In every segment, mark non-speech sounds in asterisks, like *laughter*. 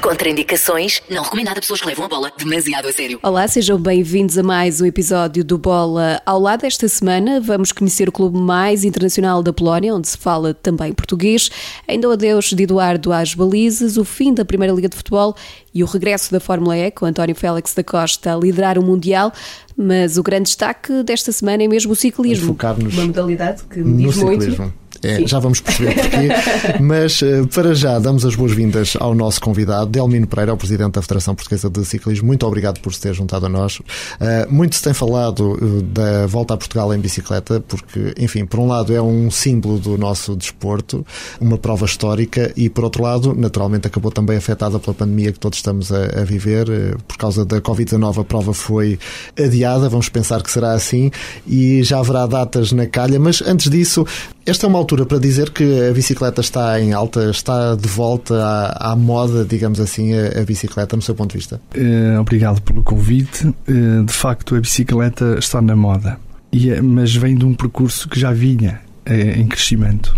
Contraindicações, não recomendado a pessoas que levam a bola demasiado a sério. Olá, sejam bem-vindos a mais um episódio do Bola ao lado. Esta semana vamos conhecer o clube mais internacional da Polónia, onde se fala também português. Ainda o adeus de Eduardo às balizas, o fim da Primeira Liga de Futebol e o regresso da Fórmula E, com António Félix da Costa a liderar o Mundial. Mas o grande destaque desta semana é mesmo o ciclismo. Focar-nos Uma modalidade que me no diz muito. ciclismo. É, já vamos perceber porquê, *laughs* mas eh, para já damos as boas-vindas ao nosso convidado, Delmino Pereira, o Presidente da Federação Portuguesa de Ciclismo. Muito obrigado por se ter juntado a nós. Eh, muito se tem falado eh, da volta a Portugal em bicicleta, porque, enfim, por um lado é um símbolo do nosso desporto, uma prova histórica, e por outro lado, naturalmente, acabou também afetada pela pandemia que todos estamos a, a viver. Por causa da Covid-19, a prova foi adiada, vamos pensar que será assim, e já haverá datas na calha, mas antes disso, esta é uma altura para dizer que a bicicleta está em alta, está de volta à, à moda, digamos assim, a, a bicicleta, no seu ponto de vista. Eh, obrigado pelo convite. Eh, de facto, a bicicleta está na moda, e é- mas vem de um percurso que já vinha eh, em crescimento.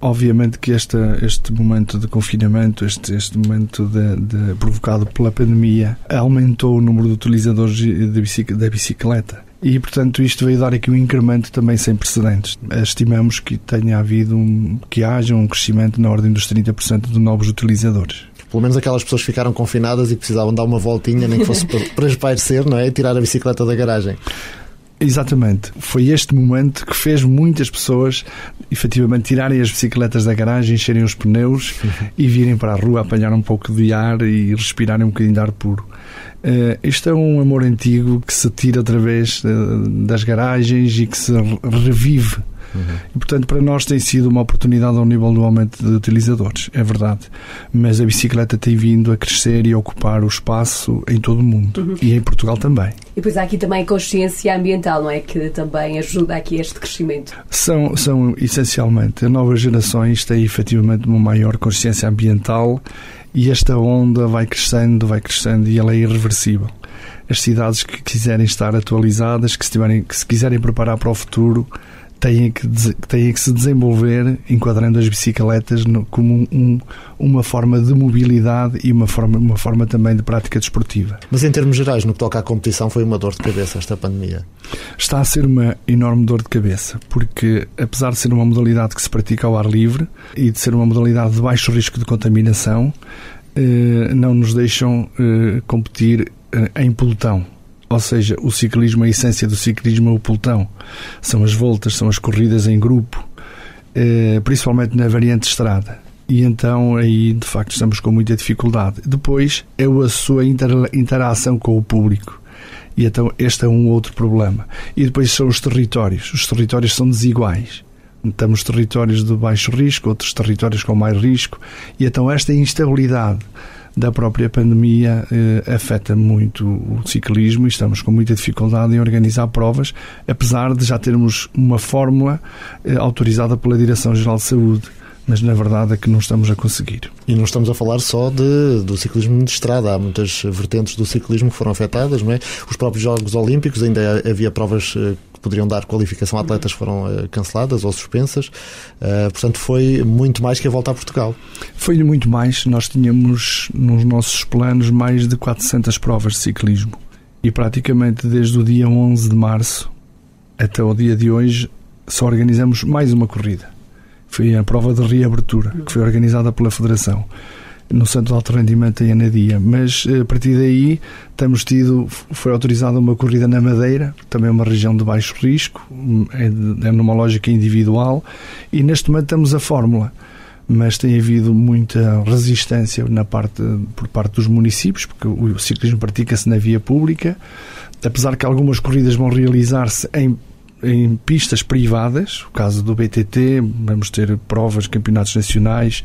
Obviamente que esta, este momento de confinamento, este, este momento de, de- provocado pela pandemia, aumentou o número de utilizadores de bicic- da bicicleta. E, portanto, isto veio dar aqui um incremento também sem precedentes. Estimamos que tenha havido um, que haja um crescimento na ordem dos 30% de novos utilizadores. Pelo menos aquelas pessoas que ficaram confinadas e precisavam dar uma voltinha, nem que fosse *laughs* para, espairecer, não é? E tirar a bicicleta da garagem. Exatamente. Foi este momento que fez muitas pessoas efetivamente tirarem as bicicletas da garagem, encherem os pneus *laughs* e virem para a rua apanhar um pouco de ar e respirarem um bocadinho de ar puro. Eh, isto é um amor antigo que se tira através eh, das garagens e que se re- revive. E, portanto, para nós tem sido uma oportunidade ao nível do aumento de utilizadores, é verdade. Mas a bicicleta tem vindo a crescer e a ocupar o espaço em todo o mundo. E em Portugal também. E depois há aqui também a consciência ambiental, não é? Que também ajuda aqui este crescimento. São, são essencialmente as novas gerações têm efetivamente uma maior consciência ambiental e esta onda vai crescendo, vai crescendo e ela é irreversível. As cidades que quiserem estar atualizadas, que se, tiverem, que se quiserem preparar para o futuro, têm que, têm que se desenvolver enquadrando as bicicletas no- como um- uma forma de mobilidade e uma forma, uma forma também de prática desportiva. Mas em termos gerais, no que toca à competição, foi uma dor de cabeça esta pandemia. Está a ser uma enorme dor de cabeça, porque apesar de ser uma modalidade que se pratica ao ar livre e de ser uma modalidade de baixo risco de contaminação, eh, não nos deixam eh, competir eh, em pelotão. Ou seja, o ciclismo, a essência do ciclismo é o pelotão. São as voltas, são as corridas em grupo, eh, principalmente na variante estrada. E então aí, de facto, estamos com muita dificuldade. Depois é a sua inter- interação com o público. E então este é um outro problema. E depois são os territórios. Os territórios são desiguais. Temos territórios de baixo risco, outros territórios com mais risco. E então esta instabilidade da própria pandemia eh, afeta muito o ciclismo e estamos com muita dificuldade em organizar provas, apesar de já termos uma fórmula eh, autorizada pela Direção-Geral de Saúde. Mas na verdade é que não estamos a conseguir. E não estamos a falar só de, do ciclismo de estrada, há muitas vertentes do ciclismo que foram afetadas, não é? Os próprios Jogos Olímpicos, ainda havia provas eh, que poderiam dar qualificação a atletas foram eh, canceladas ou suspensas, Eh, portanto foi muito mais que a volta a Portugal. Foi muito mais. Nós tínhamos nos nossos planos mais de 400 provas de ciclismo. E praticamente desde o dia 11 de março até o dia de hoje só organizamos mais uma corrida. Foi a prova de reabertura, que foi organizada pela Federação no Centro de Alto Rendimento em Anadia. Mas eh, a partir daí tido, foi autorizada uma corrida na Madeira, também uma região de baixo risco, é, de- é numa lógica individual, e neste momento temos a fórmula. Mas tem havido muita resistência na parte, por parte dos municípios, porque o ciclismo pratica-se na via pública, apesar que algumas corridas vão realizar-se em em pistas privadas, o caso do BTT, vamos ter provas, campeonatos nacionais,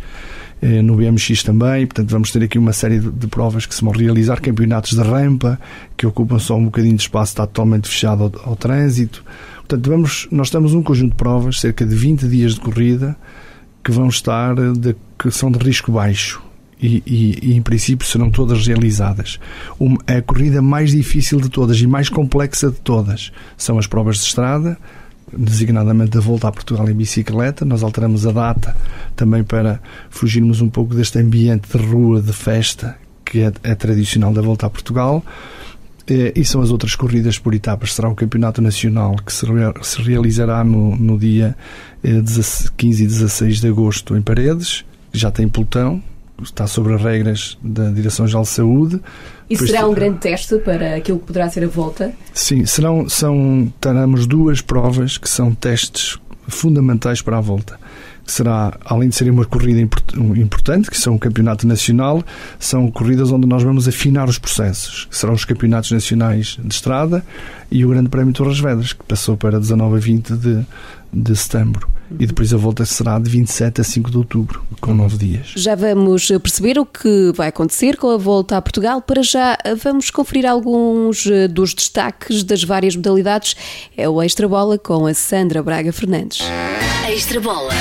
no BMX também, portanto vamos ter aqui uma série de, provas que se vão realizar, campeonatos de rampa, que ocupam só um bocadinho de espaço, está totalmente fechado ao, ao trânsito. Portanto, vamos, nós temos um conjunto de provas, cerca de 20 dias de corrida, que vão estar, de, que são de risco baixo. E, e, e, em princípio serão todas realizadas. Uma, a corrida mais difícil de todas e mais complexa de todas são as provas de estrada, designadamente da volta a Portugal em bicicleta. Nós alteramos a data também para fugirmos um pouco deste ambiente de rua, de festa, que é, é tradicional da volta a Portugal. Eh, e são as outras corridas por etapas. Será o Campeonato Nacional que se, se realizará no, no dia 15 e 16 de agosto em Paredes. Já tem pelotão, está sobre as regras da Direção-Geral de Saúde. E será um grande teste para aquilo que poderá ser a volta? Sim, serão, são, teremos duas provas que são testes fundamentais para a volta será, além de ser uma corrida importante, que são o campeonato nacional, são corridas onde nós vamos afinar os processos. Serão os campeonatos nacionais de estrada e o Grande Prémio de Torres Vedras, que passou para 19 a 20 de, de setembro. E depois a volta será de 27 a 5 de outubro, com nove dias. Já vamos perceber o que vai acontecer com a volta a Portugal. Para já, vamos conferir alguns eh, dos destaques das várias modalidades. É o Extra Bola com a Sandra Braga Fernandes. Extra Bola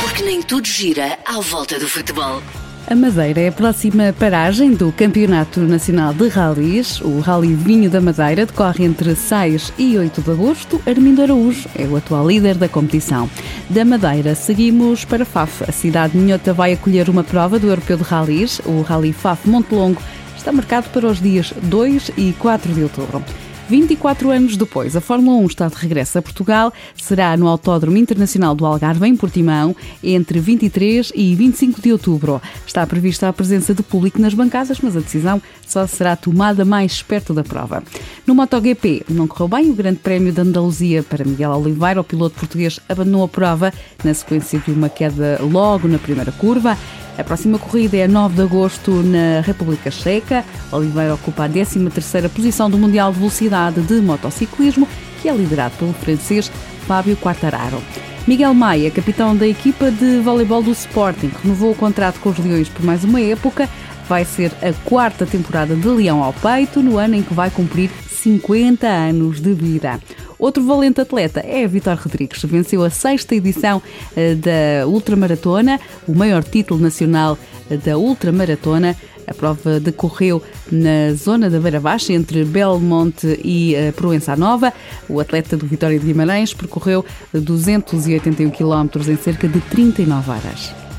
porque nem tudo gira à volta do futebol. A Madeira é a próxima paragem do Campeonato Nacional de Rallys. O Rally Vinho da Madeira decorre entre 6 e 8 de agosto. Armindo Araújo é o atual líder da competição. Da Madeira, seguimos para Faf. A cidade de Minhota vai acolher uma prova do Europeu de Rallys. O Rally Faf Montelongo está marcado para os dias 2 e 4 de outubro. 24 anos depois, a Fórmula 1 está de regresso a Portugal. Será no Autódromo Internacional do Algarve, em Portimão, entre 23 e 25 de outubro. Está prevista a presença de público nas bancadas, mas a decisão só será tomada mais perto da prova. No MotoGP, não correu bem o Grande Prémio da Andaluzia para Miguel Oliveira. O piloto português abandonou a prova na sequência de uma queda logo na primeira curva. A próxima corrida é 9 de agosto na República Checa. Oliveira ocupa a 13ª posição do Mundial de Velocidade de Motociclismo, que é liderado pelo francês Fábio Quartararo. Miguel Maia, capitão da equipa de voleibol do Sporting, renovou o contrato com os Leões por mais uma época. Vai ser a quarta temporada de Leão ao Peito, no ano em que vai cumprir 50 anos de vida. Outro valente atleta é Vitor Rodrigues. Venceu a sexta edição eh, da Ultramaratona, o maior título nacional eh, da Ultramaratona. A prova decorreu na zona da Beira Baixa, entre Belmonte e uh, Proença Nova. O atleta do Vitória de Guimarães percorreu 281 km em cerca de 39 horas.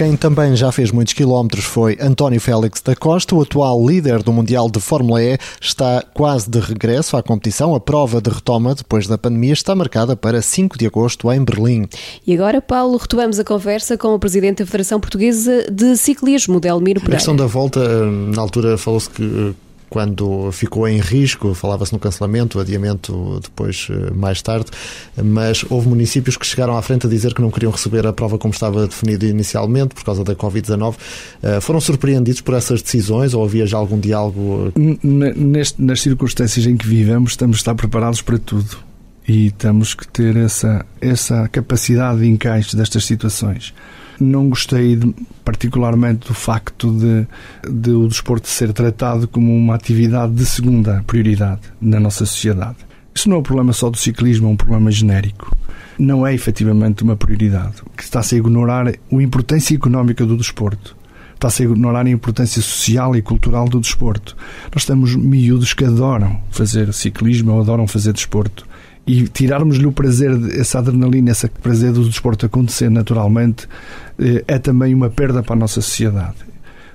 Quem também já fez muitos quilómetros foi António Félix da Costa, o atual líder do Mundial de Fórmula E, está quase de regresso à competição. A prova de retoma depois da pandemia está marcada para 5 de agosto em Berlim. E agora, Paulo, retomamos a conversa com o presidente da Federação Portuguesa de Ciclismo, Delmiro Pereira. A questão da volta, na altura falou-se que eh, quando ficou em risco, falava-se no cancelamento, adiamento depois eh, mais tarde, mas houve municípios que chegaram à frente a dizer que não queriam receber a prova como estava definido inicialmente por causa da Covid-19. Eh, foram surpreendidos por essas decisões ou havia já algum diálogo? Neste, nas circunstâncias em que vivemos, estamos a estar preparados para tudo e temos que ter essa, essa capacidade de encaixe destas situações não gostei particularmente do facto de, de o desporto ser tratado como uma atividade de segunda prioridade na nossa sociedade. Isso não é um problema só do ciclismo, é um problema genérico. Não é efetivamente uma prioridade. Está-se a ignorar a importância económica do desporto. Está-se a ignorar a importância social e cultural do desporto. Nós temos miúdos que adoram fazer ciclismo ou adoram fazer desporto e tirarmos-lhe o prazer, essa adrenalina, esse prazer do desporto acontecer naturalmente, eh, é também uma perda para a nossa sociedade.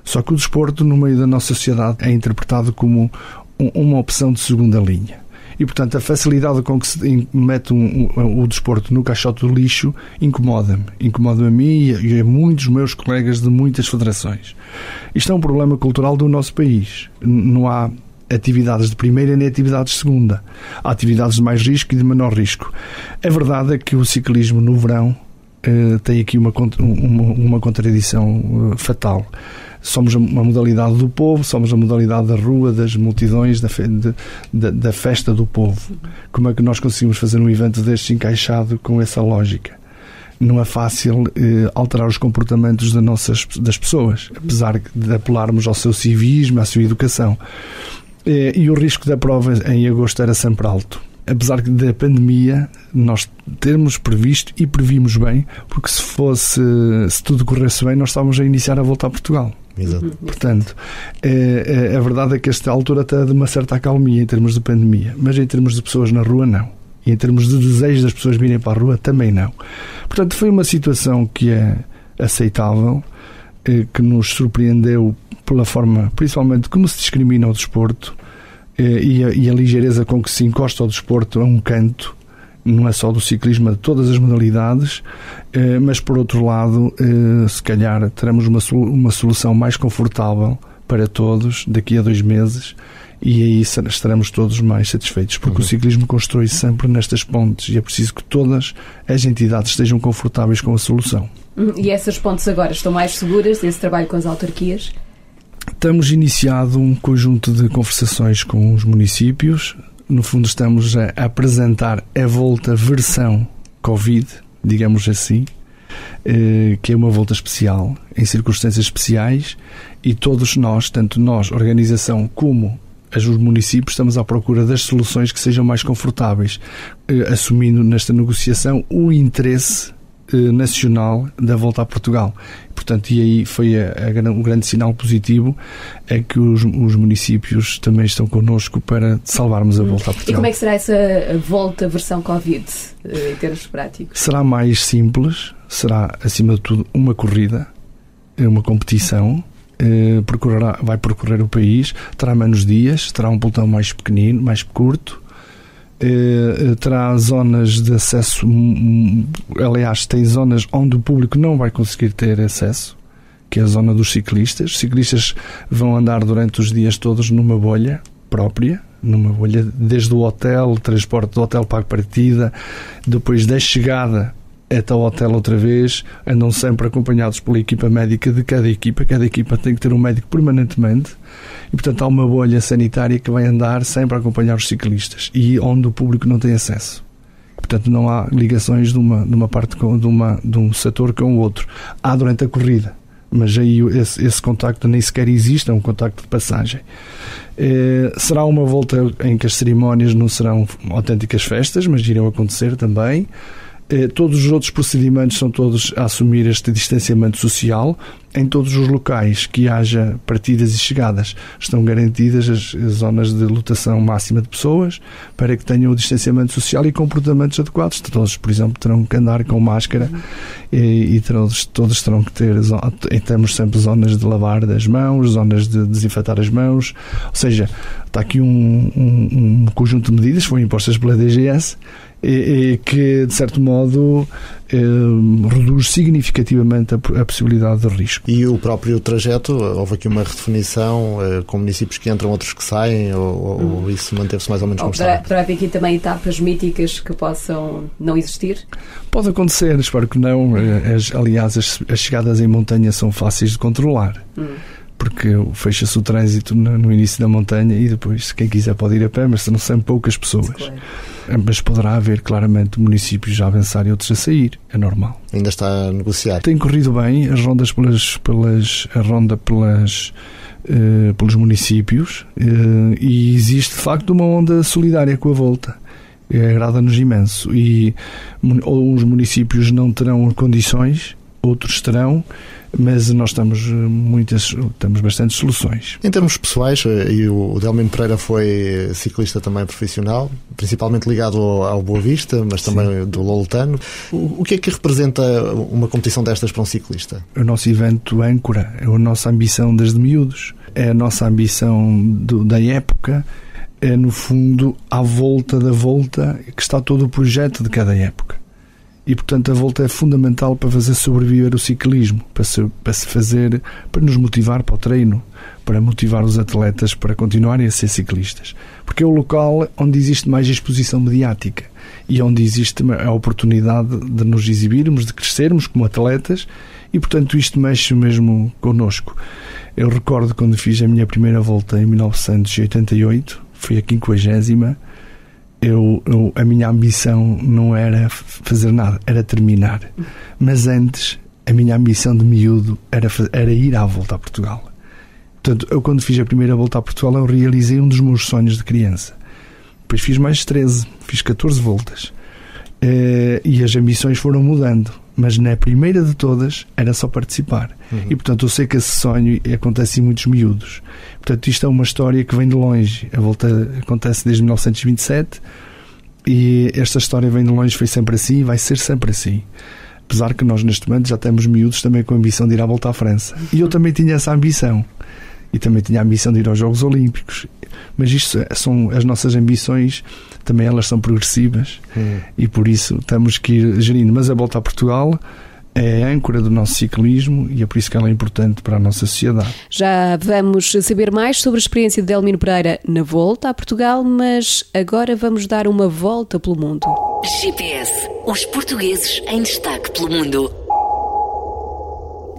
Só que o desporto, no meio da nossa sociedade, é interpretado como uma opção de segunda linha. E, portanto, a facilidade com que se mete um, um, o desporto no caixote do lixo incomoda-me. Incomoda-me a mim e a muitos meus colegas de muitas federações. Isto é um problema cultural do nosso país. Não há atividades de primeira nem atividades de segunda. Há atividades de mais risco e de menor risco. A verdade é que o ciclismo no verão eh, tem aqui uma, uma, uma contradição uh, fatal. Somos uma modalidade do povo, somos a modalidade da rua, das multidões, da, fe, de, da, da, festa do povo. Como é que nós conseguimos fazer um evento deste encaixado com essa lógica? Não é fácil uh, alterar os comportamentos das, nossas, das pessoas, apesar de apelarmos ao seu civismo, à sua educação. E o risco da prova em agosto era sempre alto. Apesar da pandemia, nós termos previsto e previmos bem, porque se fosse, se tudo corresse bem, nós estávamos a iniciar a voltar a Portugal. Exato. Portanto, é, é, a verdade é que esta altura está de uma certa acalmia em termos de pandemia, mas em termos de pessoas na rua, não. E em termos de desejo das pessoas virem para a rua, também não. Portanto, foi uma situação que é aceitável, eh, que nos surpreendeu pela forma, principalmente, como se discrimina o desporto eh, e a, e a ligeireza com que se encosta ao desporto a um canto não é só do ciclismo, de todas as modalidades, eh, mas por outro lado, se calhar teremos uma, uma solução mais confortável para todos daqui a dois meses e aí estaremos todos mais satisfeitos, porque uhum. o ciclismo constrói sempre nestas pontes e é preciso que todas as entidades estejam confortáveis com a solução. Uhum. E essas pontes agora estão mais seguras desse trabalho com as autarquias? Estamos iniciado um conjunto de conversações com os municípios. No fundo, estamos a apresentar a volta versão Covid, digamos assim, eh, que é uma volta especial, em circunstâncias especiais, e todos nós, tanto nós, organização, como os municípios, estamos à procura das soluções que sejam mais confortáveis, eh, assumindo nesta negociação o interesse nacional da volta a Portugal. Portanto, e aí foi a, a, um grande sinal positivo é que os, os, municípios também estão connosco para salvarmos a hum. volta a Portugal. E como é que será essa volta versão Covid, eh, em termos práticos? Será mais simples, será acima de tudo uma corrida, uma competição. Eh, vai percorrer o país, terá menos dias, terá um pelotão mais pequenino, mais curto, eh, terá zonas de acesso, aliás, tem zonas onde o público não vai conseguir ter acesso, que é a zona dos ciclistas. Os ciclistas vão andar durante os dias todos numa bolha própria, numa bolha desde o hotel, transporte do hotel para a partida, depois da chegada até ao hotel outra vez, andam sempre acompanhados pela equipa médica de cada equipa. Cada equipa tem que ter um médico permanentemente e, portanto, há uma bolha sanitária que vai andar sempre a acompanhar os ciclistas e onde o público não tem acesso. Portanto, não há ligações de uma, de uma parte com, de, uma, de um setor com o outro. Há durante a corrida, mas aí esse, esse contacto nem sequer existe, é um contacto de passagem. Eh, será uma volta em que as cerimónias não serão autênticas festas, mas irão acontecer também. Eh, todos os outros procedimentos são todos a assumir este distanciamento social. Em todos os locais que haja partidas e chegadas estão garantidas as, as zonas de lotação máxima de pessoas para que tenham o distanciamento social e comportamentos adequados. Todos, por exemplo, terão que andar com máscara e, e todos, todos terão que ter, temos sempre zonas de lavar das mãos, zonas de desinfetar as mãos, ou seja, está aqui um, um, um conjunto de medidas que foram impostas pela DGS e, e que, de certo modo, eh, reduz significativamente a, a, possibilidade de risco. E o próprio trajeto, houve aqui uma redefinição eh, com municípios que entram, outros que saem, ou, hum. ou isso manteve-se mais ou menos como está? Poderá haver aqui também etapas míticas que possam não existir? Pode acontecer, espero que não. Eh, as, aliás, as, as chegadas em montanha são fáceis de controlar. Hum porque fecha-se o trânsito no, início da montanha e depois, quem quiser pode ir a pé, mas são sempre poucas pessoas. Claro. Mas poderá haver claramente municípios a avançar e outros a sair, é normal. Ainda está a negociar. Tem corrido bem as rondas pelas, pelas a ronda pelas uh, pelos municípios uh, e existe de facto uma onda solidária com a volta agrada-nos imenso e os municípios não terão condições outros terão, mas nós estamos muitas, temos bastantes soluções. Em termos pessoais, eh, e o Delmino Pereira foi ciclista também profissional, principalmente ligado ao, Boa Vista, mas também Sim. do Loltano. O, o que é que representa uma competição destas para um ciclista? O nosso evento âncora, é a nossa ambição desde miúdos, é a nossa ambição do, da época, é no fundo à volta da volta que está todo o projeto de cada época e portanto a volta é fundamental para fazer sobreviver o ciclismo, para se, para se fazer, para nos motivar para o treino, para motivar os atletas para continuarem a ser ciclistas, porque é o local onde existe mais exposição mediática e onde existe a oportunidade de nos exibirmos, de crescermos como atletas e portanto isto mexe mesmo connosco. Eu recordo quando fiz a minha primeira volta em 1988, foi a quinquagésima eu, eu, a minha ambição não era fazer nada, era terminar. Mas antes, a minha ambição de miúdo era, era ir à volta a Portugal. Portanto, eu quando fiz a primeira volta a Portugal, eu realizei um dos meus sonhos de criança. Depois fiz mais 13, fiz 14 voltas. Uh, e as ambições foram mudando mas na primeira de todas era só participar. Uhum. E portanto eu sei que esse sonho acontece em muitos miúdos. Portanto, isto é uma história que vem de longe. A volta acontece desde 1927 E esta história vem de longe, foi sempre assim e vai ser sempre assim. Apesar que nós, neste momento, já temos miúdos também com a ambição de ir à volta à França. E eu também tinha essa ambição. E também tinha a ambição de ir aos Jogos Olímpicos. Mas isto são as nossas ambições, também elas são progressivas. Hum. E por isso temos que ir gerindo. Mas a volta a Portugal é a âncora do nosso ciclismo e é por isso que ela é importante para a nossa sociedade. Já vamos saber mais sobre a experiência de Delmino Pereira na volta a Portugal, mas agora vamos dar uma volta pelo mundo. GPS, os portugueses em destaque pelo mundo.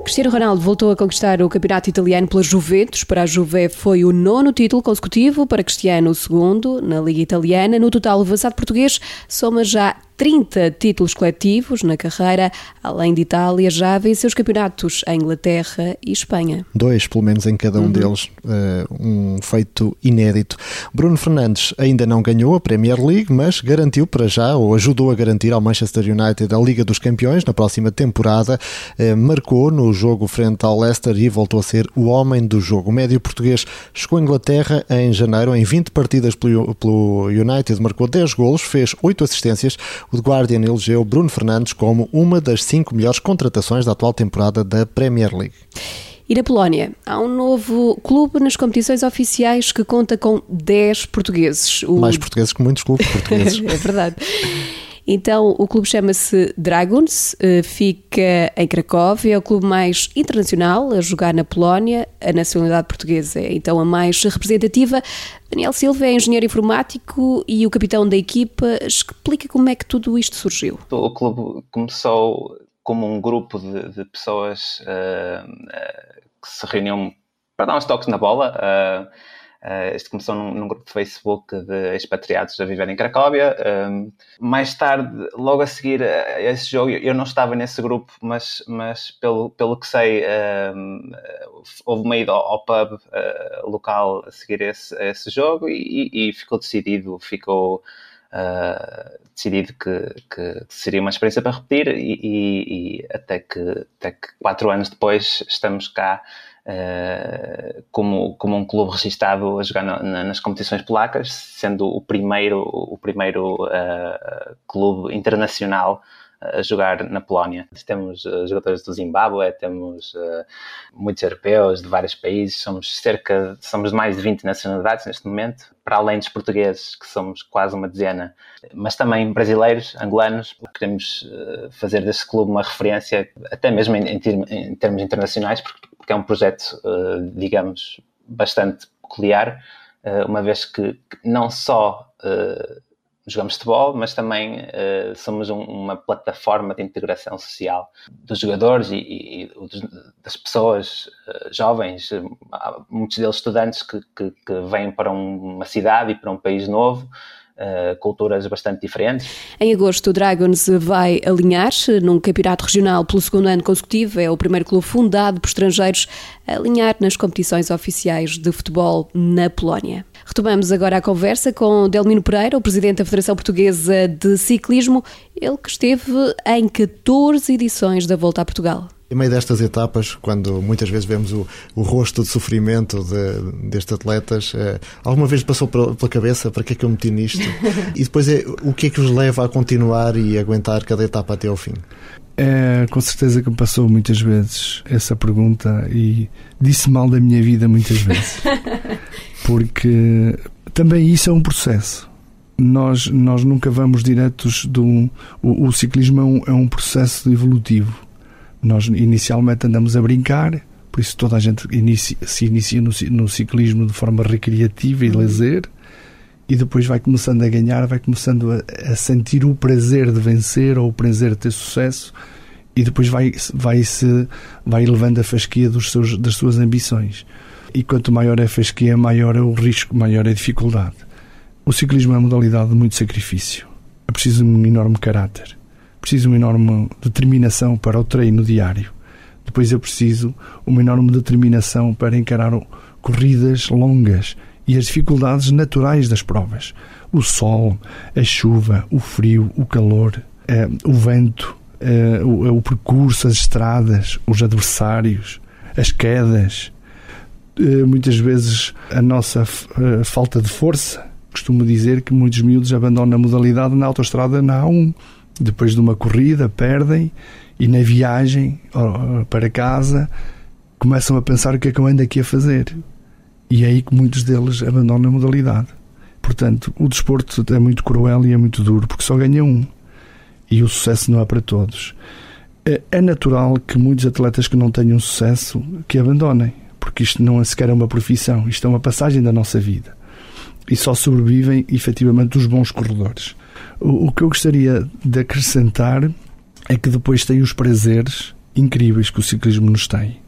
Cristiano Ronaldo voltou a conquistar o campeonato italiano pela Juventus. Para a Juve foi o nono título consecutivo, para Cristiano o segundo na Liga Italiana. No total, o avançado português soma já 30 títulos coletivos na carreira, além de Itália, já venceu os campeonatos em Inglaterra e Espanha. Dois, pelo menos, em cada um uhum. deles, uh, um feito inédito. Bruno Fernandes ainda não ganhou a Premier League, mas garantiu para já, ou ajudou a garantir ao Manchester United a Liga dos Campeões na próxima temporada. Uh, marcou no jogo frente ao Leicester e voltou a ser o homem do jogo. O médio português chegou à Inglaterra em janeiro, em 20 partidas pelo, pelo United, marcou 10 golos, fez 8 assistências o The Guardian elegeu Bruno Fernandes como uma das cinco melhores contratações da atual temporada da Premier League. E na Polónia, há um novo clube nas competições oficiais que conta com 10 portugueses. O... Mais portugueses que muitos clubes portugueses. *laughs* é verdade. Então, o clube chama-se Dragons, eh, fica em Cracóvia, é o clube mais internacional a jogar na Polónia, a nacionalidade portuguesa é então a mais representativa. Daniel Silva é engenheiro informático e o capitão da equipa. Explica como é que tudo isto surgiu. O clube começou como um grupo de, de pessoas uh, uh, que se reuniam para dar uns toques na bola. Uh, Uh, isto começou num, num, grupo de Facebook de expatriados a viver em Cracóvia. Um, mais tarde, logo a seguir a esse jogo, eu não estava nesse grupo, mas, mas pelo, pelo que sei, um, houve uma ida ao, pub uh, local a seguir esse, esse jogo e, e, ficou decidido, ficou uh, decidido que, que, seria uma experiência para repetir e, e, e até, que, até que quatro anos depois estamos cá Uh, como, como um clube registado a jogar na, nas competições polacas, sendo o primeiro, o primeiro uh, clube internacional a jogar na Polónia. Temos uh, jogadores do Zimbábue, temos muitos europeus de vários países, somos cerca, somos mais de 20 nacionalidades neste momento, para além dos portugueses, que somos quase uma dezena, mas também brasileiros, angolanos. Queremos fazer deste clube uma referência, até mesmo em, termos internacionais, porque é um projeto, digamos, bastante peculiar, uma vez que, não só jogamos futebol, mas também somos um, uma plataforma de integração social dos jogadores e, e das pessoas jovens, muitos deles estudantes que, que, que vêm para uma cidade e para um país novo uh, culturas bastante diferentes. Em agosto, o Dragons vai alinhar-se num campeonato regional pelo segundo ano consecutivo. É o primeiro clube fundado por estrangeiros a alinhar nas competições oficiais de futebol na Polónia. Retomamos agora a conversa com Delmino Pereira, o presidente da Federação Portuguesa de Ciclismo, ele que esteve em 14 edições da Volta a Portugal. Em meio destas etapas, quando muitas vezes vemos o, o rosto de sofrimento de, destes atletas, eh, alguma vez passou pela, pela, cabeça para que é que eu meti nisto? *laughs* e depois é o que é que os leva a continuar e aguentar cada etapa até ao fim? É, com certeza que me passou muitas vezes essa pergunta e disse mal da minha vida muitas vezes. *laughs* Porque também isso é um processo. Nós, nós nunca vamos diretos do. O, o ciclismo é um, é um processo evolutivo nós inicialmente andamos a brincar, por isso toda a gente inicia, se inicia no, no, ciclismo de forma recreativa e uhum. lazer, e depois vai começando a ganhar, vai começando a, a, sentir o prazer de vencer ou o prazer de ter sucesso, e depois vai, vai, -se, vai elevando a fasquia dos seus, das suas ambições. E quanto maior é a fasquia, maior é o risco, maior é a dificuldade. O ciclismo é uma modalidade de muito sacrifício. É preciso um enorme caráter preciso uma enorme determinação para o treino diário. Depois eu preciso uma enorme determinação para encarar corridas longas e as dificuldades naturais das provas. O sol, a chuva, o frio, o calor, eh, o vento, eh, o, o, percurso, as estradas, os adversários, as quedas, eh, muitas vezes a nossa falta de força costumo dizer que muitos miúdos abandonam a modalidade na autoestrada na A1. Depois de uma corrida, perdem e na viagem para casa começam a pensar o que é que eu ando aqui a fazer. E é aí que muitos deles abandonam a modalidade. Portanto, o desporto é muito cruel e é muito duro porque só ganha um. E o sucesso não é para todos. É, é natural que muitos atletas que não tenham sucesso que abandonem, porque isto não é sequer uma profissão, isto é uma passagem da nossa vida. E só sobrevivem efetivamente os bons corredores. O, que eu gostaria de acrescentar é que depois tem os prazeres incríveis que o ciclismo nos tem.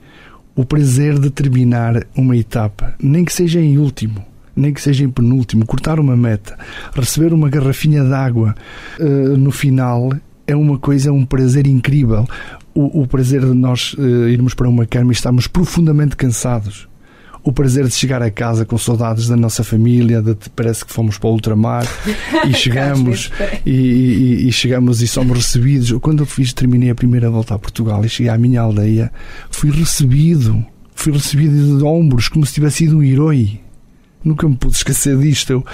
O prazer de terminar uma etapa, nem que seja em último, nem que seja em penúltimo, cortar uma meta, receber uma garrafinha de água uh, no final é uma coisa, um prazer incrível. O, o prazer de nós uh, irmos para uma cama e estarmos profundamente cansados o prazer de chegar a casa com saudades da nossa família, de, parece que fomos para o ultramar *laughs* e chegamos e, e, e, chegamos e somos recebidos. Quando eu fiz, terminei a primeira volta a Portugal e cheguei à minha aldeia, fui recebido, fui recebido de ombros como se tivesse sido um herói. Nunca me pude esquecer disto. Eu,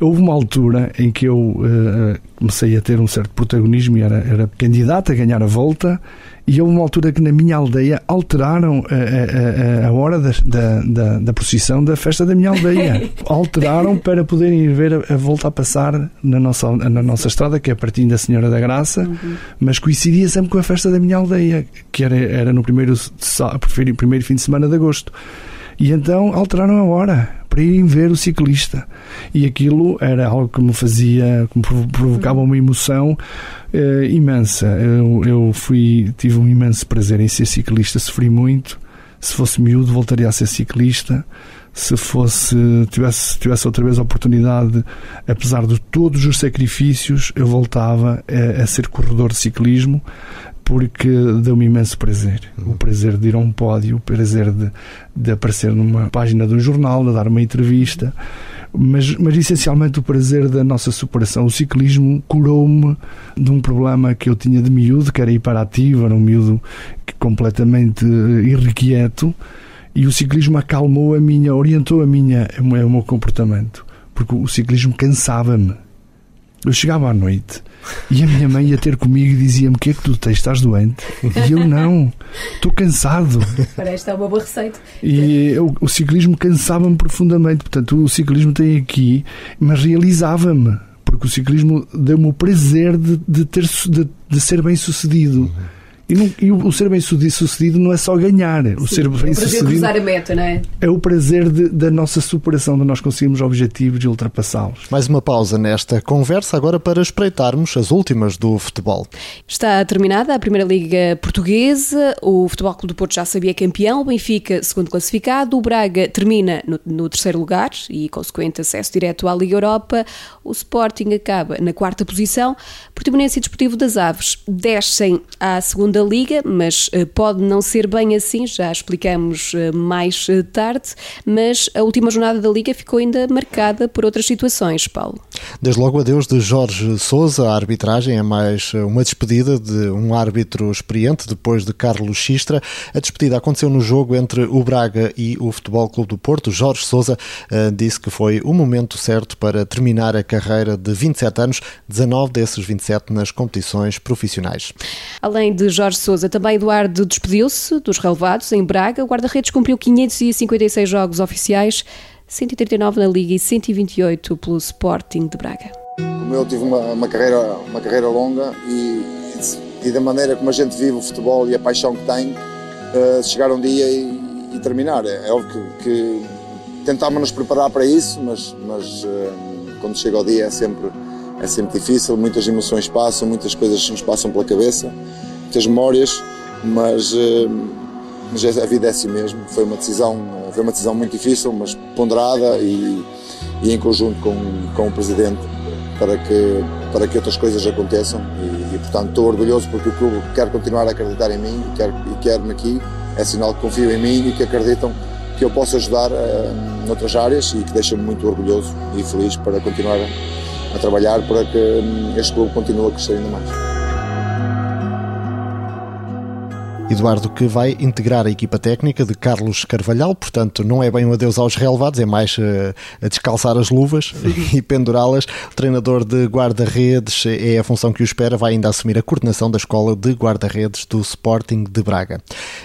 houve uma altura em que eu uh, comecei a ter um certo protagonismo e era, era candidato a ganhar a volta e houve uma altura que na minha aldeia alteraram a, a, a hora da, da, da, procissão da festa da minha aldeia. *laughs* alteraram para poderem ir ver a, a volta a passar na nossa, na nossa estrada, que é pertinho da Senhora da Graça, uhum. mas coincidia sempre com a festa da minha aldeia, que era, era no primeiro, primeiro fim de semana de agosto. E então alteraram a hora para irem ver o ciclista. E aquilo era algo que me fazia, que me provocava uma emoção uh, imensa. Eu, eu fui, tive um imenso prazer em ser ciclista, sofri muito. Se fosse miúdo, voltaria a ser ciclista. Se fosse, tivesse, tivesse outra vez a oportunidade, apesar de todos os sacrifícios, eu voltava a, a ser corredor de ciclismo porque deu-me imenso prazer. O prazer de ir a um pódio, o prazer de, de aparecer numa página de um jornal, de dar uma entrevista, mas, mas essencialmente o prazer da nossa superação. O ciclismo curou-me de um problema que eu tinha de miúdo, que era hiperativo, era um miúdo completamente irrequieto, e o ciclismo acalmou a minha, orientou a minha, o meu comportamento, porque o ciclismo cansava-me. Eu chegava à noite e a minha mãe ia ter comigo e dizia-me: O que é que tu tens? Estás doente? E eu não, estou cansado. Para esta é uma boa receita. E eu, o ciclismo cansava-me profundamente. Portanto, o ciclismo tem aqui, mas realizava-me. Porque o ciclismo deu-me o prazer de, de, ter, de, de ser bem sucedido. Uhum e, não, e o, ser bem-sucedido não é só ganhar. O Sim, ser bem-sucedido. É o meta, não é? É o prazer de, da nossa superação, de nós conseguirmos objetivos e ultrapassá-los. Mais uma pausa nesta conversa, agora para espreitarmos as últimas do futebol. Está terminada a Primeira Liga Portuguesa. O Futebol Clube do Porto já sabia campeão. O Benfica, segundo classificado. O Braga termina no, no terceiro lugar e consequente acesso direto à Liga Europa. O Sporting acaba na quarta posição. Portimonense e Desportivo das Aves descem à segunda Liga, mas eh, pode não ser bem assim, já explicamos eh, mais eh, tarde, mas a última jornada da Liga ficou ainda marcada por outras situações, Paulo. Desde logo adeus de Jorge Sousa, a arbitragem é mais uma despedida de um árbitro experiente depois de Carlos Xistra. A despedida aconteceu no jogo entre o Braga e o Futebol Clube do Porto. Jorge Sousa uh, disse que foi o momento certo para terminar a carreira de 27 anos, 19 desses 27 nas competições profissionais. Além de Jorge Jorge Sousa. Também Eduardo despediu-se dos relevados em Braga. O guarda-redes cumpriu 556 jogos oficiais, 139 na Liga e 128 pelo Sporting de Braga. Como eu tive uma, uma carreira, uma carreira longa e, e, da maneira como a gente vive o futebol e a paixão que tem, uh, chegar um dia e, e terminar. É, é óbvio que, que tentámos nos preparar para isso, mas, mas uh, quando chega o dia é sempre, é sempre difícil, muitas emoções passam, muitas coisas nos passam pela cabeça muitas memórias, mas, eh, mas a vida é assim mesmo. Foi uma decisão, foi uma decisão muito difícil, mas ponderada e, e em conjunto com, com o Presidente para que, para que outras coisas aconteçam e, e, portanto estou orgulhoso porque o clube quer continuar a acreditar em mim e quer, e quer-me aqui, é sinal que confiam em mim e que acreditam que eu posso ajudar uh, noutras áreas e que deixa-me muito orgulhoso e feliz para continuar a, trabalhar para que um, este clube continue a crescer ainda mais. Eduardo que vai integrar a equipa técnica de Carlos Carvalhal, portanto não é bem um adeus aos relevados, é mais uh, a descalçar as luvas *laughs* e pendurá-las. Treinador de guarda-redes é a função que o espera, vai ainda assumir a coordenação da escola de guarda-redes do Sporting de Braga.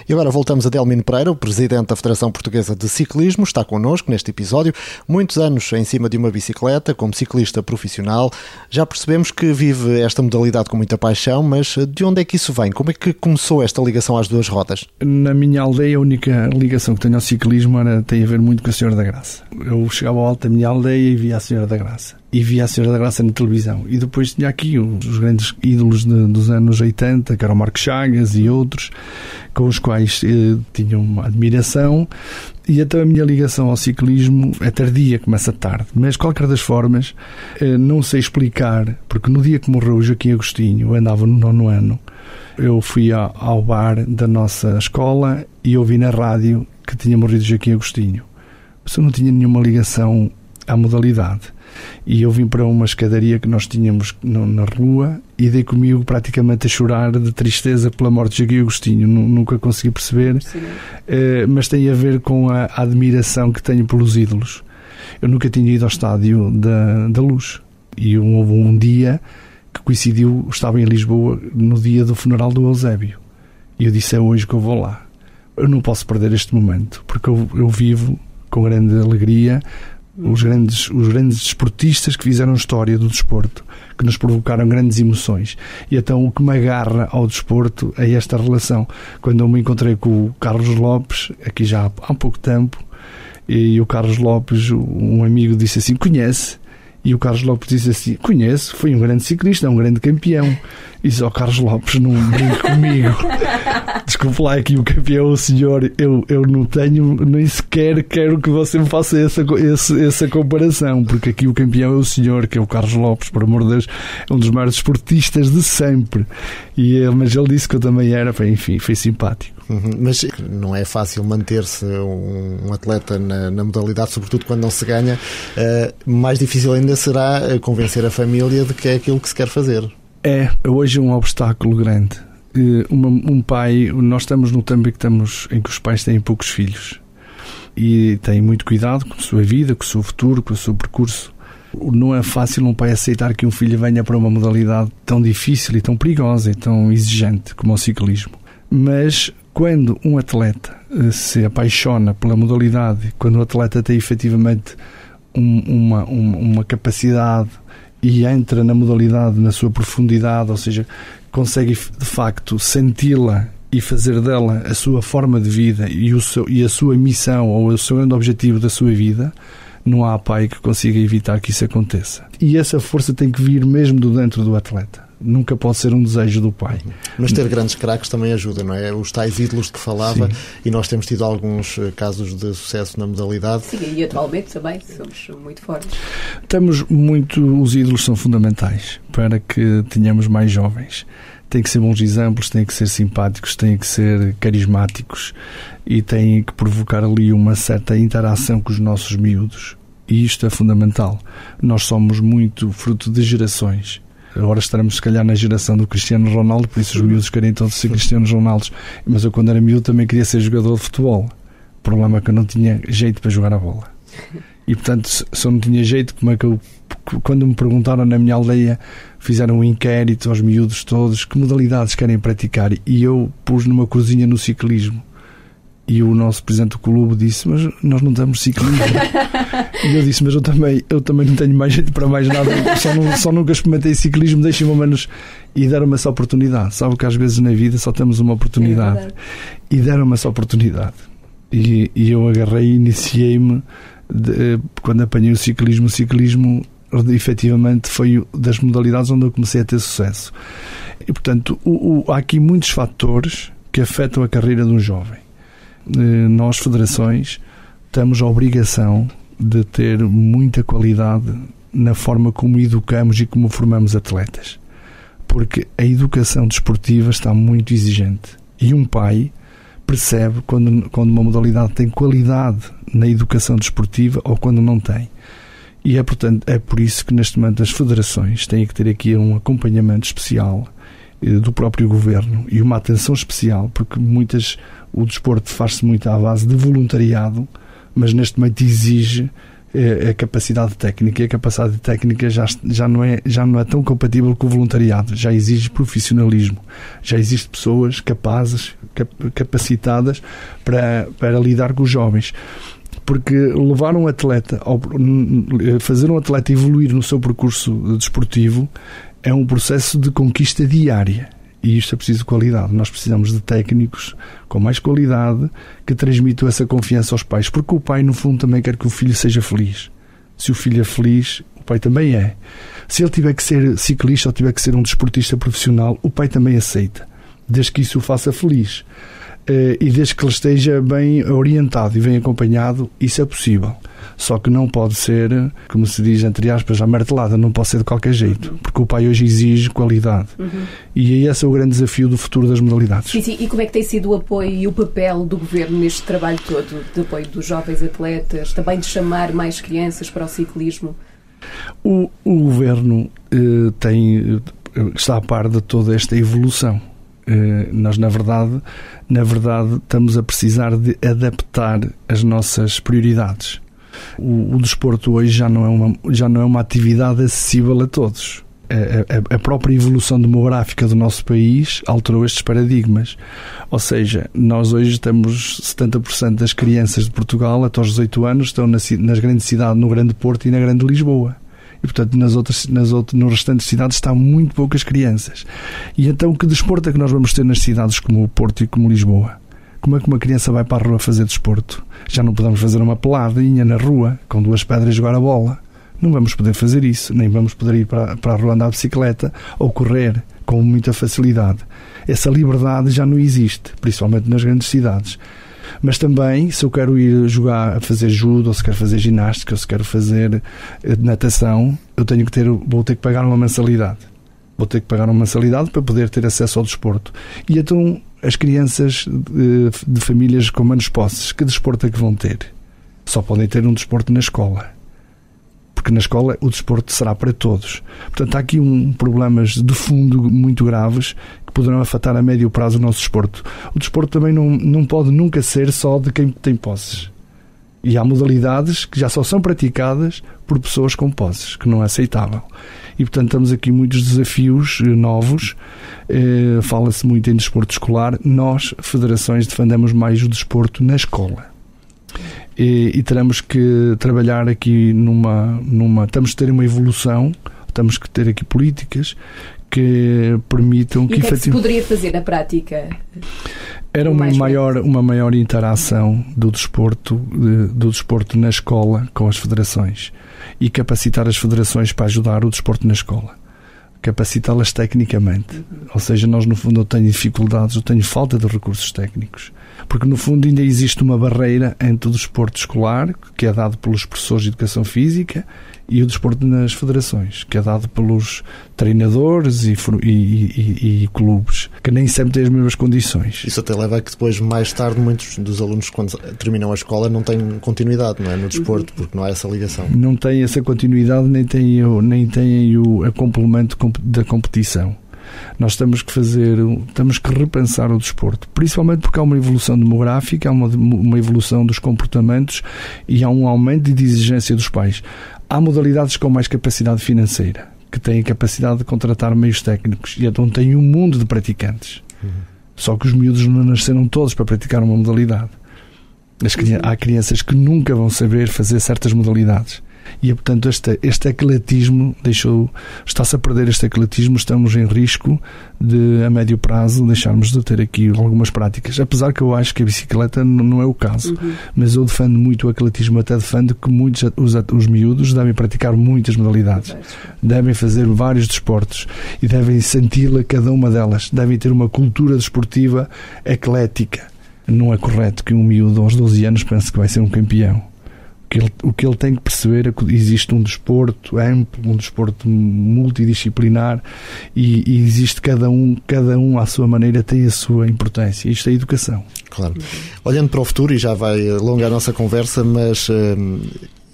E agora voltamos a Delmino Pereira, o presidente da Federação Portuguesa de Ciclismo, está connosco neste episódio. Muitos anos em cima de uma bicicleta, como ciclista profissional. Já percebemos que vive esta modalidade com muita paixão, mas de onde é que isso vem? Como é que começou esta ligação às duas rodas? Na minha aldeia, a única ligação que tenho ao ciclismo era, tem a ver muito com a Senhora da Graça. Eu chegava ao alto da minha aldeia e via a Senhora da Graça. E via a Senhora da Graça na televisão. E depois tinha aqui os grandes ídolos de, dos anos 80, que eram Marcos Chagas e outros, com os quais eh, tinha uma admiração. E até a minha ligação ao ciclismo é tardia, começa tarde. Mas, de qualquer das formas, eh, não sei explicar, porque no dia que morreu o Joaquim Agostinho, eu andava no nono ano, eu fui ao bar da nossa escola e ouvi na rádio que tinha morrido Joaquim Agostinho. Mas eu não tinha nenhuma ligação à modalidade. E eu vim para uma escadaria que nós tínhamos na rua e dei comigo praticamente a chorar de tristeza pela morte de Joaquim Agostinho. Nunca consegui perceber, eh, mas tem a ver com a admiração que tenho pelos ídolos. Eu nunca tinha ido ao estádio da, da Luz. E houve um dia que coincidiu, estava em Lisboa no dia do funeral do Eusébio. E eu disse: É hoje que eu vou lá. Eu não posso perder este momento, porque eu, eu vivo com grande alegria os grandes, os grandes desportistas que fizeram história do desporto, que nos provocaram grandes emoções. E então o que me agarra ao desporto é esta relação. Quando eu me encontrei com o Carlos Lopes, aqui já há um pouco tempo, e o Carlos Lopes, um amigo, disse assim: Conhece? E o Carlos Lopes disse assim: Conheço, foi um grande ciclista, um grande campeão. E disse: Ó oh, Carlos Lopes, não brinque comigo. *laughs* Desculpe lá, aqui o campeão, o senhor, eu, eu não tenho, nem sequer quero que você me faça essa, essa, essa comparação, porque aqui o campeão é o senhor, que é o Carlos Lopes, por amor de Deus, é um dos maiores esportistas de sempre. E mas ele disse que eu também era, enfim, foi simpático. Uhum, mas não é fácil manter-se um, atleta na, na, modalidade, sobretudo quando não se ganha. Uh, mais difícil ainda será eh, convencer a família de que é aquilo que se quer fazer. É, hoje é um obstáculo grande. Uh, uma, um pai, nós estamos no tempo em que, estamos, em que os pais têm poucos filhos e têm muito cuidado com a sua vida, com o seu futuro, com o seu percurso. Não é fácil um pai aceitar que um filho venha para uma modalidade tão difícil e tão perigosa e tão exigente como o ciclismo. Mas quando um atleta eh, se apaixona pela modalidade, quando o atleta tem efetivamente um, uma, uma, uma capacidade e entra na modalidade na sua profundidade, ou seja, consegue de facto senti-la e fazer dela a sua forma de vida e, o seu, e a sua missão ou o seu grande objetivo da sua vida, não há pai que consiga evitar que isso aconteça. E essa força tem que vir mesmo do dentro do atleta nunca pode ser um desejo do pai. Mas ter grandes craques também ajuda, não é? Os tais ídolos que falava, Sim. e nós temos tido alguns eh, casos de sucesso na modalidade. Sim, e atualmente também somos muito fortes. Temos muito, os ídolos são fundamentais para que tenhamos mais jovens. Têm que ser bons exemplos, têm que ser simpáticos, têm que ser carismáticos e têm que provocar ali uma certa interação com os nossos miúdos. E isto é fundamental. Nós somos muito fruto de gerações Agora estaremos, se calhar, na geração do Cristiano Ronaldo, por isso os miúdos querem todos ser Cristiano Ronaldo. Mas eu, quando era miúdo, também queria ser jogador de futebol. O problema é que eu não tinha jeito para jogar a bola. E, portanto, se eu não tinha jeito, como é que eu. Quando me perguntaram na minha aldeia, fizeram um inquérito aos miúdos todos que modalidades querem praticar. E eu pus numa cozinha no ciclismo. E o nosso presidente do clube disse: Mas nós não temos ciclismo. *laughs* e eu disse: Mas eu também, eu também não tenho mais jeito para mais nada, só, não, só nunca experimentei ciclismo, deixem-me ao menos. E deram-me essa oportunidade. Sabe que às vezes na vida só temos uma oportunidade. É e deram-me essa oportunidade. E, e eu agarrei e iniciei-me quando apanhei o ciclismo. O ciclismo efetivamente foi das modalidades onde eu comecei a ter sucesso. E portanto, o, o, há aqui muitos fatores que afetam a carreira de um jovem eh, nós, federações, temos a obrigação de ter muita qualidade na forma como educamos e como formamos atletas. Porque a educação desportiva está muito exigente. E um pai percebe quando, quando uma modalidade tem qualidade na educação desportiva ou quando não tem. E é, portanto, é por isso que neste momento as federações têm que ter aqui um acompanhamento especial do próprio governo e uma atenção especial, porque muitas o desporto faz-se muito à base de voluntariado, mas neste momento exige a capacidade técnica e a capacidade técnica já, já, não é, já não é tão compatível com o voluntariado, já exige profissionalismo, já existem pessoas capazes, capacitadas para, para lidar com os jovens. Porque levar um atleta, fazer um atleta evoluir no seu percurso desportivo é um processo de conquista diária e isto é preciso qualidade. Nós precisamos de técnicos com mais qualidade que transmitam essa confiança aos pais, porque o pai, no fundo, também quer que o filho seja feliz. Se o filho é feliz, o pai também é. Se ele tiver que ser ciclista ou tiver que ser um desportista profissional, o pai também aceita, desde que isso o faça feliz. Eh, e desde que ele esteja bem orientado e bem acompanhado, isso é possível. Só que não pode ser, como se diz entre aspas, a martelada, não pode ser de qualquer jeito, porque o pai hoje exige qualidade. Uhum. E esse é o grande desafio do futuro das modalidades. Sim, sim. E como é que tem sido o apoio e o papel do governo neste trabalho todo, de apoio dos jovens atletas, também de chamar mais crianças para o ciclismo? O, o governo eh, tem, eh, está a par de toda esta evolução. Eh, nós na verdade na verdade estamos a precisar de adaptar as nossas prioridades. O, o desporto hoje já não é uma já não é uma atividade acessível a todos. A, a, a, própria evolução demográfica do nosso país alterou estes paradigmas. Ou seja, nós hoje temos 70% das crianças de Portugal até aos 18 anos estão nas, nas grandes cidades, no Grande Porto e na Grande Lisboa e, portanto, nas outras, nas outras, nas restantes cidades estão muito poucas crianças. E então, que desporto é que nós vamos ter nas cidades como o Porto e como Lisboa? Como é que uma criança vai para a rua fazer desporto? Já não podemos fazer uma peladinha na rua com duas pedras e jogar a bola. Não vamos poder fazer isso, nem vamos poder ir para, para a rua andar de bicicleta ou correr com muita facilidade. Essa liberdade já não existe, principalmente nas grandes cidades. Mas também, se eu quero ir jogar, a fazer judo, ou se quero fazer ginástica, ou se quero fazer eh, natação, eu tenho que ter, vou ter que pagar uma mensalidade. Vou ter que pagar uma mensalidade para poder ter acesso ao desporto. E então, as crianças de, eh, de famílias com menos posses, que desporto é que vão ter? Só podem ter um desporto na escola porque na escola o desporto será para todos. Portanto, há aqui um problemas de fundo muito graves que poderão afetar a médio prazo o nosso desporto. O desporto também não, não pode nunca ser só de quem tem posses. E há modalidades que já só são praticadas por pessoas com posses, que não é aceitável. E, portanto, estamos aqui muitos desafios eh, novos. Eh, Fala-se muito em desporto escolar. Nós, federações, defendemos mais o desporto na escola e, e teremos que trabalhar aqui numa, numa. Estamos que ter uma evolução, temos que ter aqui políticas que permitam e que, que é que se poderia fazer na prática? Era uma maior, uma maior interação do desporto, de, do desporto na escola com as federações e capacitar as federações para ajudar o desporto na escola. Capacitá-las tecnicamente. Uhum. Ou seja, nós no fundo eu tenho dificuldades, eu tenho falta de recursos técnicos porque no fundo ainda existe uma barreira entre o desporto escolar, que é dado pelos professores de educação física, e o desporto nas federações, que é dado pelos treinadores e, e, e, e, clubes, que nem sempre têm as mesmas condições. Isso até leva a que depois, mais tarde, muitos dos alunos, quando terminam a escola, não têm continuidade não é? no desporto, porque não há essa ligação. Não têm essa continuidade, nem têm, nem têm o a complemento da competição. Nós temos que fazer, temos que repensar o desporto, principalmente porque há uma evolução demográfica, há uma, uma evolução dos comportamentos e há um aumento de exigência dos pais. Há modalidades com mais capacidade financeira, que têm capacidade de contratar meios técnicos e então têm um mundo de praticantes. Uhum. Só que os miúdos não nasceram todos para praticar uma modalidade. há crianças que nunca vão saber fazer certas modalidades e, portanto, este, este ecletismo deixou, está-se a perder este ecletismo, estamos em risco de, a médio prazo, deixarmos de ter aqui algumas práticas. Apesar que eu acho que a bicicleta não é o caso, uhum. mas eu defendo muito o ecletismo, até defendo que muitos, os, os miúdos devem praticar muitas modalidades, devem fazer vários desportos e devem senti-la cada uma delas, devem ter uma cultura desportiva eclética. Não é correto que um miúdo aos 12 anos pense que vai ser um campeão que ele, o que ele tem que perceber é que existe um desporto amplo, um desporto multidisciplinar e, e, existe cada um, cada um à sua maneira tem a sua importância. Isto é educação. Claro. Olhando para o futuro, e já vai alongar a nossa conversa, mas hum,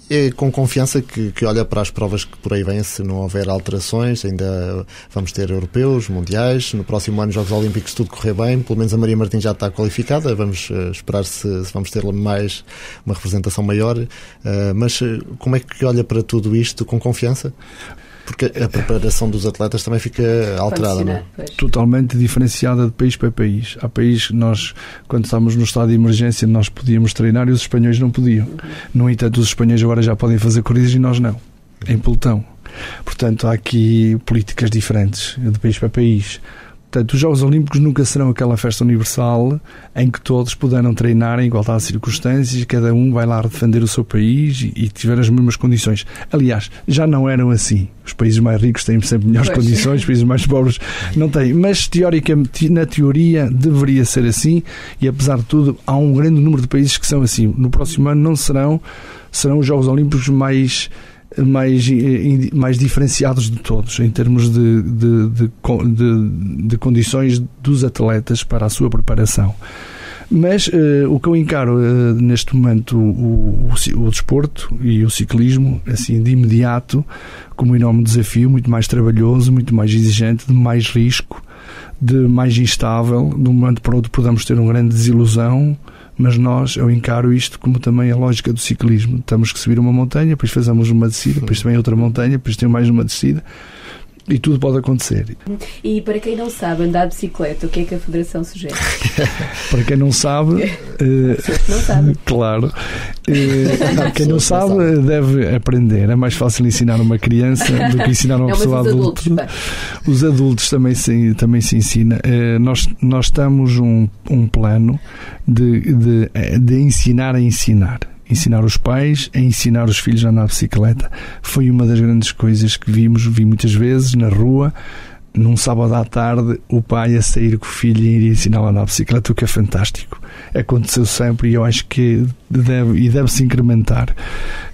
é com confiança que, que, olha para as provas que por aí vêm, se não houver alterações, ainda vamos ter europeus, mundiais, no próximo ano Jogos Olímpicos tudo correr bem, pelo menos a Maria Martins já está qualificada, vamos uh, esperar se, se, vamos ter mais uma representação maior, uh, mas como é que olha para tudo isto com confiança? Porque a preparação dos atletas também fica alterada, não é? Totalmente diferenciada de país para país. Há países que nós, quando estávamos no estado de emergência, nós podíamos treinar e os espanhóis não podiam. Uhum. No entanto, os espanhóis agora já podem fazer corridas e nós não, em pelotão. Portanto, há aqui políticas diferentes de país para país. Portanto, os Jogos Olímpicos nunca serão aquela festa universal em que todos puderam treinar em igualdade de circunstâncias e cada um vai lá defender o seu país e, e tiver as mesmas condições. Aliás, já não eram assim. Os países mais ricos têm sempre melhores pois. condições, os países mais pobres não têm. Mas, teoricamente, na teoria, deveria ser assim e, apesar de tudo, há um grande número de países que são assim. No próximo ano não serão, serão os Jogos Olímpicos mais mais, eh, mais diferenciados de todos, em termos de, de, de, de condições dos atletas para a sua preparação. Mas uh, o que eu encaro uh, neste momento o, o, o, desporto e o ciclismo, assim, de imediato, como um enorme desafio, muito mais trabalhoso, muito mais exigente, de mais risco, de mais instável. De um momento para outro podemos ter uma grande desilusão, mas nós, eu encaro isto como também a lógica do ciclismo. Temos que subir uma montanha, depois fazemos uma descida, depois também outra montanha, depois tem mais uma descida e tudo pode acontecer. E para quem não sabe andar de bicicleta, o que é que a Federação sugere? *laughs* para quem não sabe, *laughs* uh, não sabe. claro, uh, quem não sabe deve aprender. É mais fácil ensinar uma criança *laughs* do que ensinar uma não, pessoa adulta. Adultos, os adultos também se, também se ensina. Uh, nós, nós estamos um, um plano de, de, de ensinar a ensinar ensinar os pais a ensinar os filhos a andar de bicicleta. Foi uma das grandes coisas que vimos, vi muitas vezes na rua, num sábado à tarde, o pai a sair com o filho e ir ensinar a andar de bicicleta, o que é fantástico. Aconteceu sempre e eu acho que deve, e deve-se incrementar.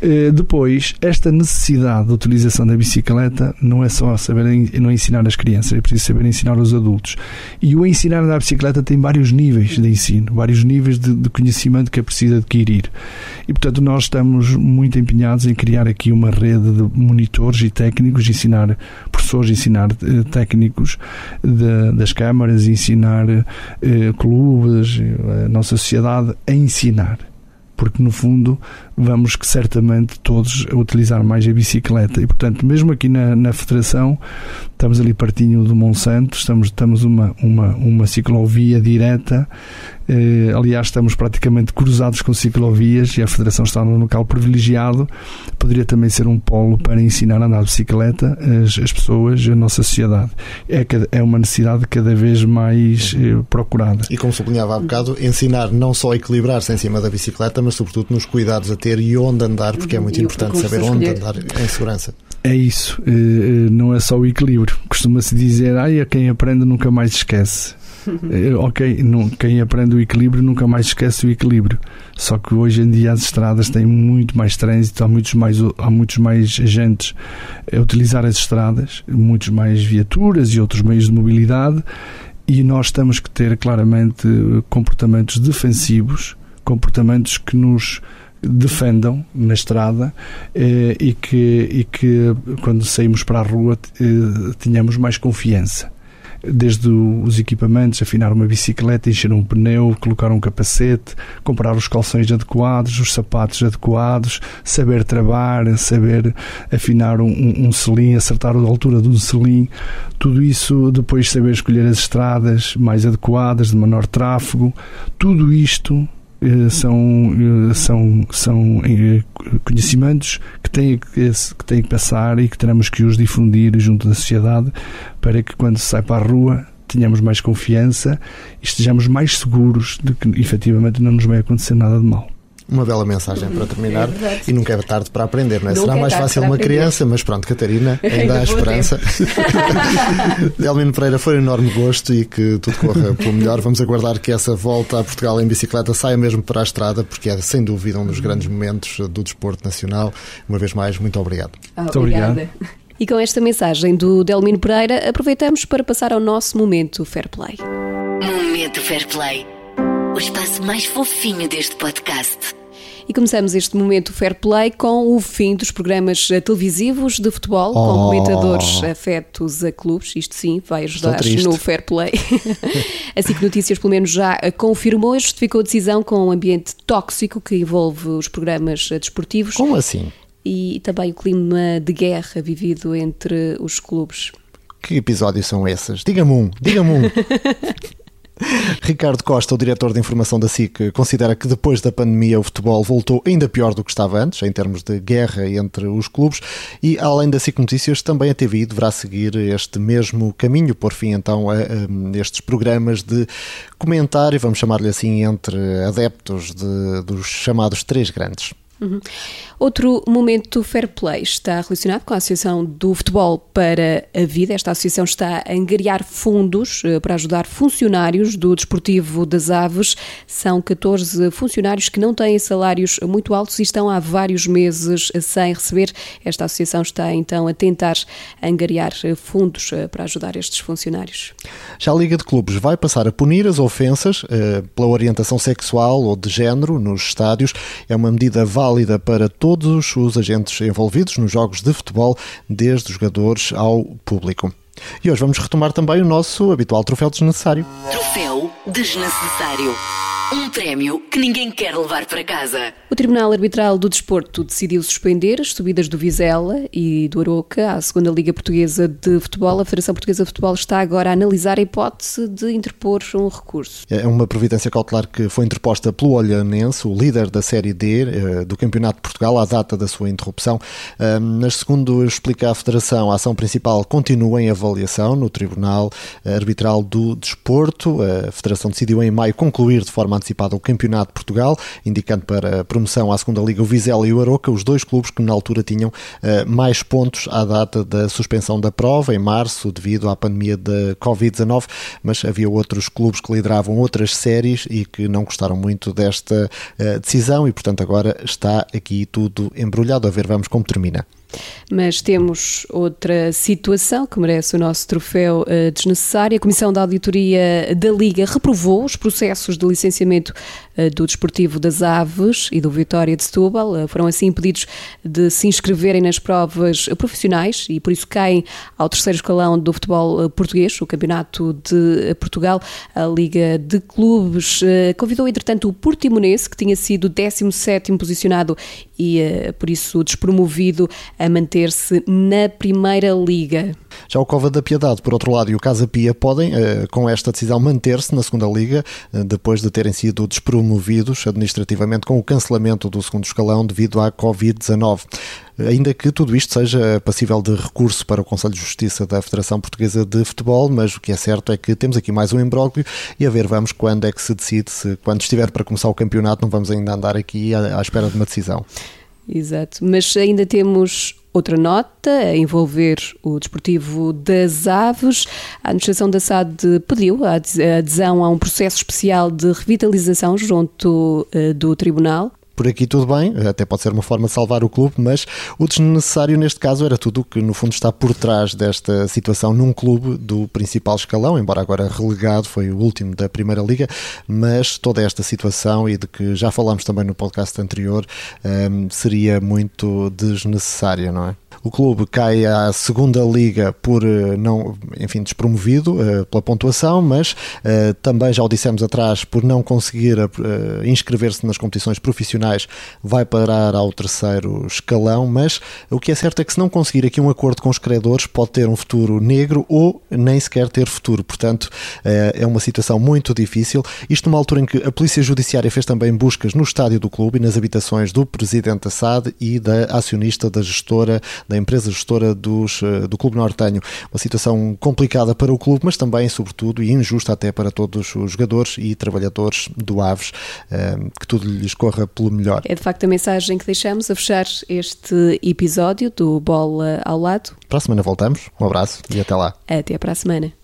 Eh, depois, esta necessidade de utilização da bicicleta não é só saber não ensinar as crianças, é preciso saber ensinar os adultos. E o ensinar a andar de bicicleta tem vários níveis de ensino, vários níveis de, de conhecimento que é preciso adquirir. E, portanto, nós estamos muito empenhados em criar aqui uma rede de monitores e técnicos, ensinar professores, ensinar eh, técnicos de, das câmaras, ensinar eh, clubes, nossa sociedade a ensinar. Porque no fundo vamos que certamente todos a utilizar mais a bicicleta. E portanto mesmo aqui na, na Federação estamos ali pertinho do Monsanto estamos estamos uma uma uma ciclovia direta aliás, estamos praticamente cruzados com ciclovias e a Federação está num local privilegiado. Poderia também ser um polo para ensinar a andar de bicicleta as, as pessoas, a nossa sociedade. É, é uma necessidade cada vez mais eh, procurada. E como sublinhava há bocado, ensinar não só a equilibrar-se em cima da bicicleta, mas sobretudo nos cuidados a ter e onde andar, porque é muito e importante saber onde andar em segurança. É isso, eh, eh, não é só o equilíbrio. Costuma-se dizer, ai, a quem aprende nunca mais esquece. Eh, ok, não, quem aprende o equilíbrio nunca mais esquece o equilíbrio. Só que hoje em dia as estradas têm muito mais trânsito, há muitos mais, há muitos mais agentes a utilizar as estradas, muitos mais viaturas e outros meios de mobilidade, e nós temos que ter claramente comportamentos defensivos, comportamentos que nos defendam na estrada eh, e, que, e que quando saímos para a rua eh, tenhamos mais confiança desde os equipamentos, afinar uma bicicleta, encher um pneu, colocar um capacete, comprar os calções adequados, os sapatos adequados, saber travar, saber afinar um, um, selim, acertar a altura de um selim, tudo isso depois saber escolher as estradas mais adequadas, de menor tráfego, tudo isto são, eh, são, são eh, conhecimentos que têm que, que têm que passar e que teremos que os difundir junto da sociedade para que quando se sai para a rua tenhamos mais confiança e estejamos mais seguros de que efetivamente não nos vai acontecer nada de mal. Uma bela mensagem para terminar. É e nunca é tarde para aprender, não é? Será é mais fácil uma aprender. criança, mas pronto, Catarina, *laughs* ainda há esperança. *laughs* Delmino Pereira, foi um enorme gosto e que tudo corra pelo melhor. Vamos aguardar que essa volta a Portugal em bicicleta saia mesmo para a estrada, porque é sem dúvida um dos grandes momentos do desporto nacional. Uma vez mais, muito obrigado. Muito obrigado. E com esta mensagem do Delmino Pereira, aproveitamos para passar ao nosso momento Fair Play. Momento Fair Play. O espaço mais fofinho deste podcast. E começamos este momento Fair Play com o fim dos programas televisivos de futebol, Oh. com comentadores afetos a clubes. Isto sim, vai ajudar no Fair Play. *laughs* assim que Notícias, pelo menos, já confirmou e justificou a decisão com um ambiente tóxico que envolve os programas desportivos Como assim? e também o clima de guerra vivido entre os clubes. Que episódios são esses? Diga-me um, diga-me um. *laughs* *laughs* Ricardo Costa, o diretor de informação da SIC, considera que depois da pandemia o futebol voltou ainda pior do que estava antes, em termos de guerra entre os clubes, e além da SIC Notícias, também a TVI deverá seguir este mesmo caminho, por fim então a, a estes programas de comentário, vamos chamar-lhe assim, entre adeptos de- dos chamados três grandes. Outro momento fair play está relacionado com a Associação do Futebol para a Vida. Esta associação está a angariar fundos eh, para ajudar funcionários do Desportivo das Aves. São 14 funcionários que não têm salários muito altos e estão há vários meses sem receber. Esta associação está então a tentar angariar eh, fundos eh, para ajudar estes funcionários. Já a Liga de Clubes vai passar a punir as ofensas pela orientação sexual ou de género nos estádios. É uma medida válida para todos os agentes envolvidos nos jogos de futebol, desde os jogadores ao público. E hoje vamos retomar também o nosso habitual troféu desnecessário. Troféu desnecessário. Um prémio que ninguém quer levar para casa. O Tribunal Arbitral do Desporto decidiu suspender as subidas do Vizela e do Aroca à segunda Liga Portuguesa de Futebol. A Federação Portuguesa de Futebol está agora a analisar a hipótese de interpor um recurso. É uma providência cautelar que foi interposta pelo Olhanense, o líder da Série D eh, do Campeonato de Portugal, à data da sua interrupção. Mas, segundo explica a Federação, a ação principal continua em avaliação no Tribunal Arbitral do Desporto. A Federação decidiu em maio concluir de forma antecipada o Campeonato de Portugal, indicando para promoção à segunda Liga o Vizela e o Aroca, os dois clubes que na altura tinham eh, mais pontos à data da suspensão da prova, em março, devido à pandemia da Covid-19, mas havia outros clubes que lideravam outras séries e que não gostaram muito desta eh, decisão e, portanto, agora está aqui tudo embrulhado. A ver, vamos como termina. Mas temos outra situação que merece o nosso troféu eh, desnecessário. A Comissão da Auditoria da Liga reprovou os processos de licenciamento do Desportivo das Aves e do Vitória de Setúbal. Eh, foram assim impedidos de se inscreverem nas provas profissionais e por isso caem ao terceiro escalão do futebol eh, português, o Campeonato de eh, Portugal. A Liga de Clubes eh, convidou, entretanto, o Portimonense, que tinha sido 17º posicionado e eh, por isso despromovido a manter-se na Primeira Liga. Já o Cova da Piedade, por outro lado, e o Casa Pia podem, eh, com esta decisão, manter-se na segunda Liga, eh, depois de terem sido despromovidos administrativamente com o cancelamento do segundo escalão devido à Covid-19. Ainda que tudo isto seja passível de recurso para o Conselho de Justiça da Federação Portuguesa de Futebol, mas o que é certo é que temos aqui mais um imbróglio e a ver, vamos quando é que se decide, se quando estiver para começar o campeonato, não vamos ainda andar aqui à espera de uma decisão. Exato. Mas ainda temos outra nota a envolver o Desportivo das Aves. A administração da SAD pediu a adesão a um processo especial de revitalização junto eh, do Tribunal. Por aqui tudo bem, até pode ser uma forma de salvar o clube, mas o desnecessário neste caso era tudo o que no fundo está por trás desta situação num clube do principal escalão, embora agora relegado, foi o último da Primeira Liga, mas toda esta situação e de que já falámos também no podcast anterior hum, seria muito desnecessária, não é? O clube cai à segunda liga por eh, não, enfim, despromovido eh, pela pontuação, mas eh, também já o dissemos atrás, por não conseguir inscrever-se nas competições profissionais, vai parar ao terceiro escalão. Mas o que é certo é que se não conseguir aqui um acordo com os credores, pode ter um futuro negro ou nem sequer ter futuro. Portanto, é uma situação muito difícil. Isto numa altura em que a Polícia Judiciária fez também buscas no estádio do clube e nas habitações do presidente da SAD e da acionista da gestora da empresa gestora dos, eh, do Clube Nortenho. Uma situação complicada para o clube, mas também, sobretudo, e injusta até para todos os jogadores e trabalhadores do Aves, eh, que tudo lhes corra pelo melhor. É de facto a mensagem que deixamos a fechar este episódio do Bola ao Lado. Para a semana voltamos. Um abraço e até lá. Até para a semana.